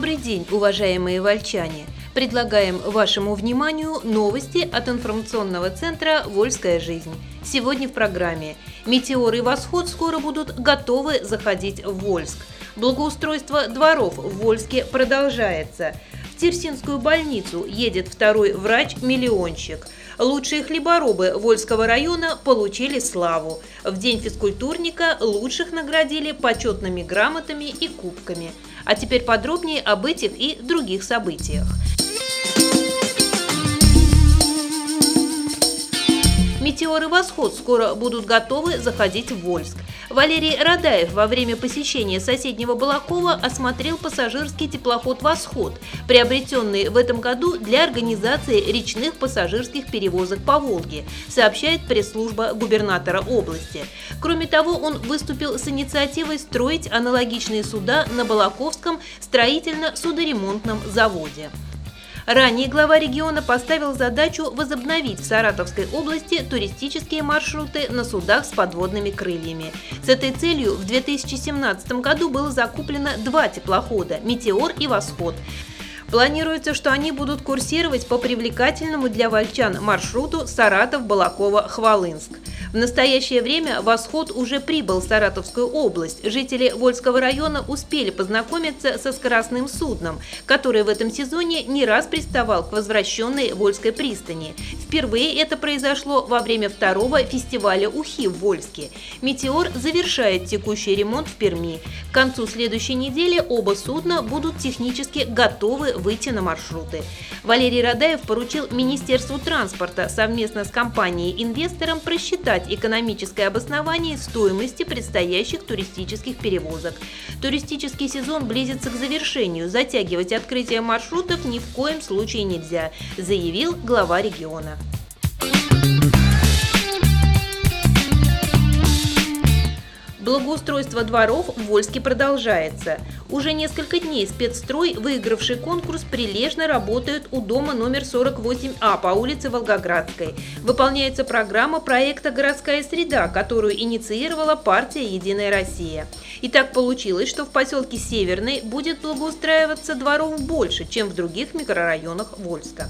Добрый день, уважаемые вольчане! Предлагаем вашему вниманию новости от информационного центра «Вольская жизнь». Сегодня в программе «Метеор и восход скоро будут готовы заходить в Вольск». Благоустройство дворов в Вольске продолжается. В Терсинскую больницу едет второй врач-миллионщик – Лучшие хлеборобы Вольского района получили славу. В День физкультурника лучших наградили почетными грамотами и кубками. А теперь подробнее об этих и других событиях. Метеор и восход скоро будут готовы заходить в Вольск. Валерий Радаев во время посещения соседнего Балакова осмотрел пассажирский теплоход «Восход», приобретенный в этом году для организации речных пассажирских перевозок по Волге, сообщает пресс-служба губернатора области. Кроме того, он выступил с инициативой строить аналогичные суда на Балаковском строительно-судоремонтном заводе. Ранее глава региона поставил задачу возобновить в Саратовской области туристические маршруты на судах с подводными крыльями. С этой целью в 2017 году было закуплено два теплохода «Метеор» и «Восход». Планируется, что они будут курсировать по привлекательному для вольчан маршруту Саратов-Балакова-Хвалынск. В настоящее время «Восход» уже прибыл в Саратовскую область. Жители Вольского района успели познакомиться со скоростным судном, который в этом сезоне не раз приставал к возвращенной Вольской пристани. Впервые это произошло во время второго фестиваля «Ухи» в Вольске. «Метеор» завершает текущий ремонт в Перми. К концу следующей недели оба судна будут технически готовы выйти на маршруты. Валерий Радаев поручил Министерству транспорта совместно с компанией-инвестором просчитать экономическое обоснование стоимости предстоящих туристических перевозок. Туристический сезон близится к завершению, затягивать открытие маршрутов ни в коем случае нельзя, заявил глава региона. Благоустройство дворов в Вольске продолжается. Уже несколько дней спецстрой, выигравший конкурс, прилежно работает у дома номер 48А по улице Волгоградской. Выполняется программа проекта «Городская среда», которую инициировала партия «Единая Россия». И так получилось, что в поселке Северный будет благоустраиваться дворов больше, чем в других микрорайонах Вольска.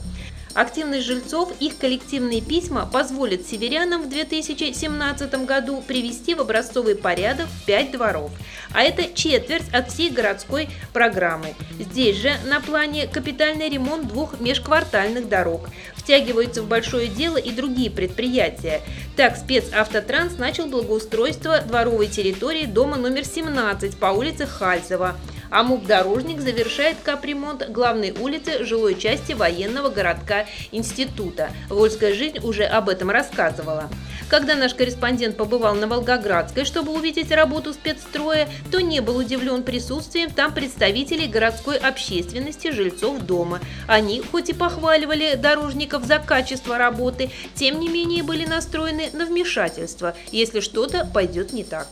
Активность жильцов, их коллективные письма позволят северянам в 2017 году привести в образцовый порядок 5 дворов. А это четверть от всей городской программы. Здесь же на плане капитальный ремонт двух межквартальных дорог. Втягиваются в большое дело и другие предприятия. Так, спецавтотранс начал благоустройство дворовой территории дома номер 17 по улице Хальцева а МУП-дорожник завершает капремонт главной улицы жилой части военного городка института. Вольская жизнь уже об этом рассказывала. Когда наш корреспондент побывал на Волгоградской, чтобы увидеть работу спецстроя, то не был удивлен присутствием там представителей городской общественности, жильцов дома. Они, хоть и похваливали дорожников за качество работы, тем не менее были настроены на вмешательство, если что-то пойдет не так.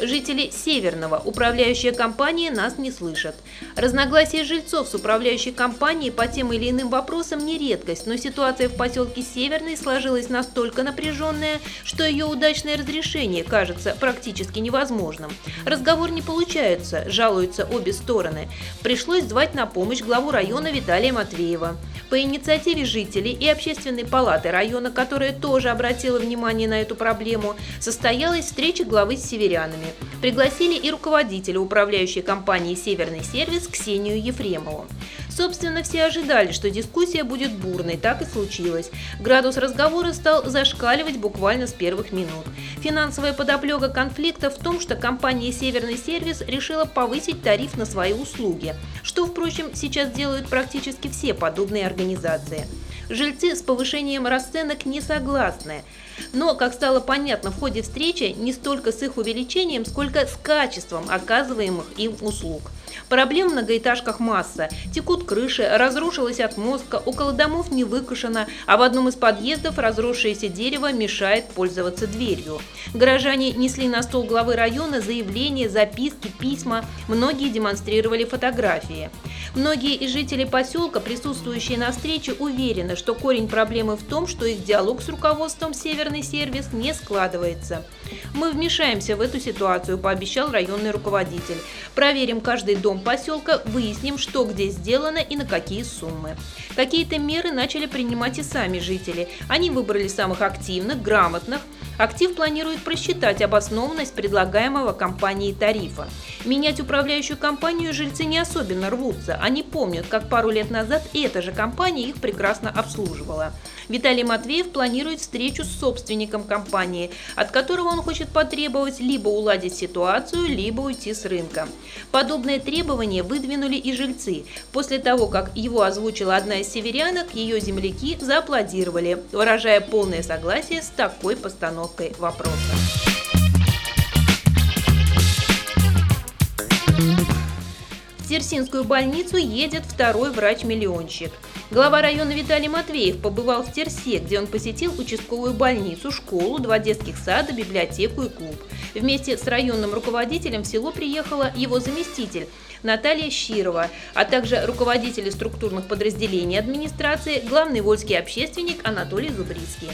Жители Северного управляющая компания нас не слышат. Разногласия жильцов с управляющей компанией по тем или иным вопросам не редкость, но ситуация в поселке Северный сложилась настолько напряженная, что ее удачное разрешение кажется практически невозможным. Разговор не получается, жалуются обе стороны. Пришлось звать на помощь главу района Виталия Матвеева. По инициативе жителей и общественной палаты района, которая тоже обратила внимание на эту проблему, состоялась встреча главы с северянами. Пригласили и руководителя управляющей компании «Северный сервис» Ксению Ефремову. Собственно, все ожидали, что дискуссия будет бурной, так и случилось. Градус разговора стал зашкаливать буквально с первых минут. Финансовая подоплека конфликта в том, что компания «Северный сервис» решила повысить тариф на свои услуги, что, впрочем, сейчас делают практически все подобные организации. Жильцы с повышением расценок не согласны. Но, как стало понятно в ходе встречи, не столько с их увеличением, сколько с качеством оказываемых им услуг. Проблем в многоэтажках масса. Текут крыши, разрушилась отмостка, около домов не выкушено, а в одном из подъездов разросшееся дерево мешает пользоваться дверью. Горожане несли на стол главы района заявления, записки, письма. Многие демонстрировали фотографии. Многие из жителей поселка, присутствующие на встрече, уверены, что корень проблемы в том, что их диалог с руководством «Северный сервис» не складывается. Мы вмешаемся в эту ситуацию, пообещал районный руководитель. Проверим каждый дом поселка, выясним, что где сделано и на какие суммы. Какие-то меры начали принимать и сами жители. Они выбрали самых активных, грамотных, Актив планирует просчитать обоснованность предлагаемого компанией тарифа. Менять управляющую компанию жильцы не особенно рвутся. Они помнят, как пару лет назад эта же компания их прекрасно обслуживала. Виталий Матвеев планирует встречу с собственником компании, от которого он хочет потребовать либо уладить ситуацию, либо уйти с рынка. Подобное требование выдвинули и жильцы. После того, как его озвучила одна из северянок, ее земляки зааплодировали, выражая полное согласие с такой постановкой постановкой вопроса. В Терсинскую больницу едет второй врач-миллионщик. Глава района Виталий Матвеев побывал в Терсе, где он посетил участковую больницу, школу, два детских сада, библиотеку и клуб. Вместе с районным руководителем в село приехала его заместитель Наталья Щирова, а также руководители структурных подразделений администрации, главный вольский общественник Анатолий Зубрицкий.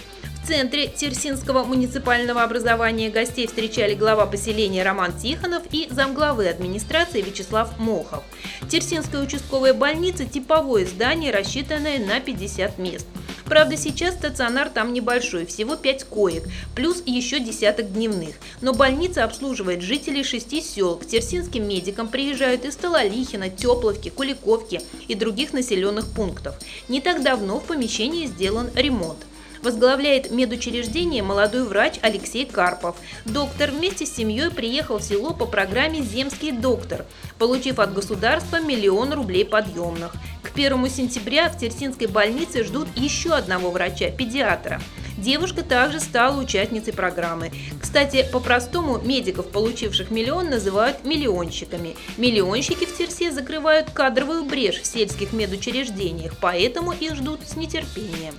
В центре Терсинского муниципального образования гостей встречали глава поселения Роман Тихонов и замглавы администрации Вячеслав Мохов. Терсинская участковая больница – типовое здание, рассчитанное на 50 мест. Правда, сейчас стационар там небольшой, всего 5 коек, плюс еще десяток дневных. Но больница обслуживает жителей шести сел. К терсинским медикам приезжают из Стололихина, Тепловки, Куликовки и других населенных пунктов. Не так давно в помещении сделан ремонт. Возглавляет медучреждение молодой врач Алексей Карпов. Доктор вместе с семьей приехал в село по программе «Земский доктор», получив от государства миллион рублей подъемных. К 1 сентября в Терсинской больнице ждут еще одного врача-педиатра. Девушка также стала участницей программы. Кстати, по-простому медиков, получивших миллион, называют миллионщиками. Миллионщики в Терсе закрывают кадровую брешь в сельских медучреждениях, поэтому их ждут с нетерпением.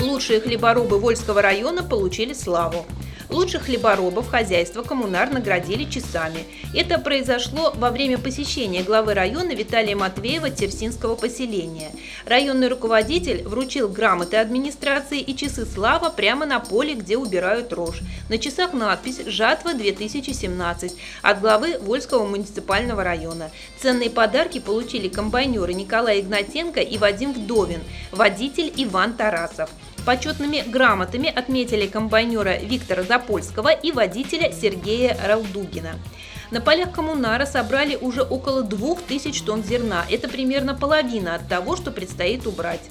Лучшие хлеборобы Вольского района получили славу. Лучших хлеборобов хозяйства коммунар наградили часами. Это произошло во время посещения главы района Виталия Матвеева Терсинского поселения. Районный руководитель вручил грамоты администрации и часы слава прямо на поле, где убирают рожь. На часах надпись «Жатва-2017» от главы Вольского муниципального района. Ценные подарки получили комбайнеры Николай Игнатенко и Вадим Вдовин, водитель Иван Тарасов. Почетными грамотами отметили комбайнера Виктора Запольского и водителя Сергея Ралдугина. На полях коммунара собрали уже около 2000 тонн зерна. Это примерно половина от того, что предстоит убрать.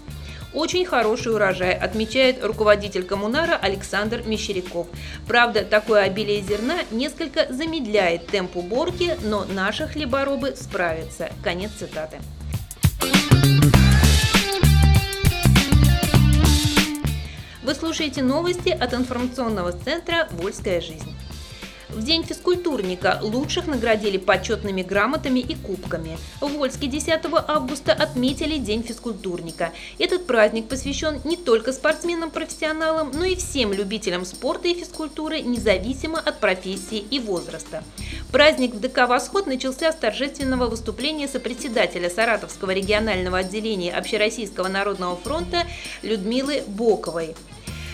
Очень хороший урожай, отмечает руководитель коммунара Александр Мещеряков. Правда, такое обилие зерна несколько замедляет темп уборки, но наши хлеборобы справятся. Конец цитаты. Слушаете новости от информационного центра «Вольская жизнь». В День физкультурника лучших наградили почетными грамотами и кубками. В Вольске 10 августа отметили День физкультурника. Этот праздник посвящен не только спортсменам-профессионалам, но и всем любителям спорта и физкультуры, независимо от профессии и возраста. Праздник в ДК «Восход» начался с торжественного выступления сопредседателя Саратовского регионального отделения Общероссийского народного фронта Людмилы Боковой.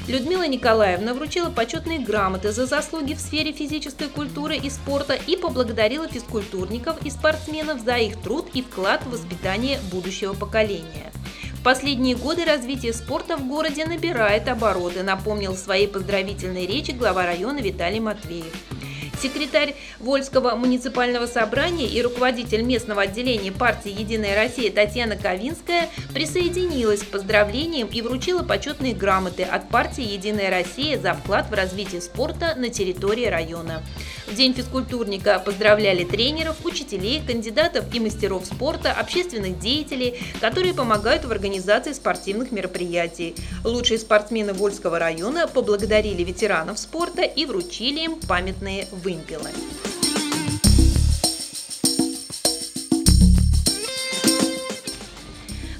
Людмила Николаевна вручила почетные грамоты за заслуги в сфере физической культуры и спорта и поблагодарила физкультурников и спортсменов за их труд и вклад в воспитание будущего поколения. В последние годы развитие спорта в городе набирает обороты, напомнил в своей поздравительной речи глава района Виталий Матвеев. Секретарь Вольского муниципального собрания и руководитель местного отделения партии «Единая Россия» Татьяна Ковинская присоединилась к поздравлениям и вручила почетные грамоты от партии «Единая Россия» за вклад в развитие спорта на территории района. В День физкультурника поздравляли тренеров, учителей, кандидатов и мастеров спорта, общественных деятелей, которые помогают в организации спортивных мероприятий. Лучшие спортсмены Вольского района поблагодарили ветеранов спорта и вручили им памятные вымпелы.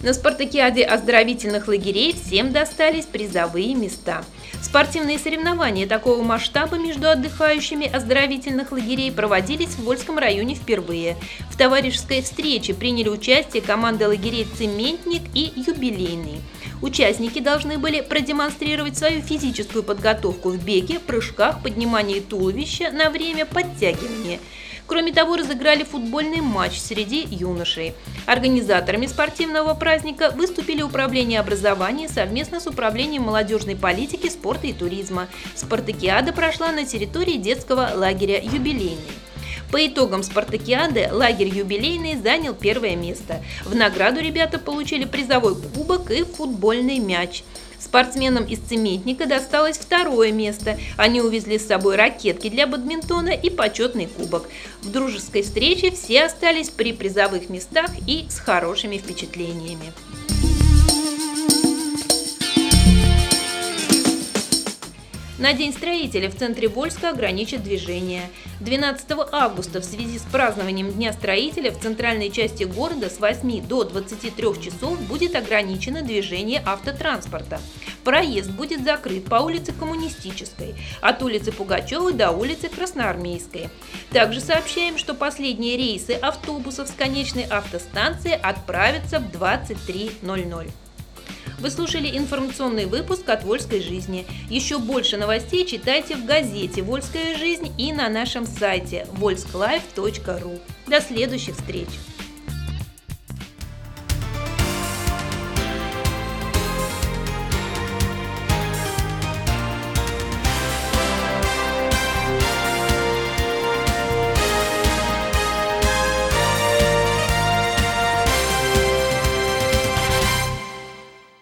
На спартакиаде оздоровительных лагерей всем достались призовые места. Спортивные соревнования такого масштаба между отдыхающими оздоровительных лагерей проводились в Вольском районе впервые. В товарищеской встрече приняли участие команды лагерей «Цементник» и «Юбилейный». Участники должны были продемонстрировать свою физическую подготовку в беге, прыжках, поднимании туловища на время подтягивания – Кроме того, разыграли футбольный матч среди юношей. Организаторами спортивного праздника выступили Управление образования совместно с Управлением молодежной политики, спорта и туризма. Спартакиада прошла на территории детского лагеря «Юбилейный». По итогам спартакиады лагерь юбилейный занял первое место. В награду ребята получили призовой кубок и футбольный мяч. Спортсменам из цементника досталось второе место. Они увезли с собой ракетки для бадминтона и почетный кубок. В дружеской встрече все остались при призовых местах и с хорошими впечатлениями. На День строителя в центре Вольска ограничат движение. 12 августа в связи с празднованием Дня строителя в центральной части города с 8 до 23 часов будет ограничено движение автотранспорта. Проезд будет закрыт по улице Коммунистической, от улицы Пугачевой до улицы Красноармейской. Также сообщаем, что последние рейсы автобусов с конечной автостанции отправятся в 23.00. Вы слушали информационный выпуск от «Вольской жизни». Еще больше новостей читайте в газете «Вольская жизнь» и на нашем сайте volsklife.ru. До следующих встреч!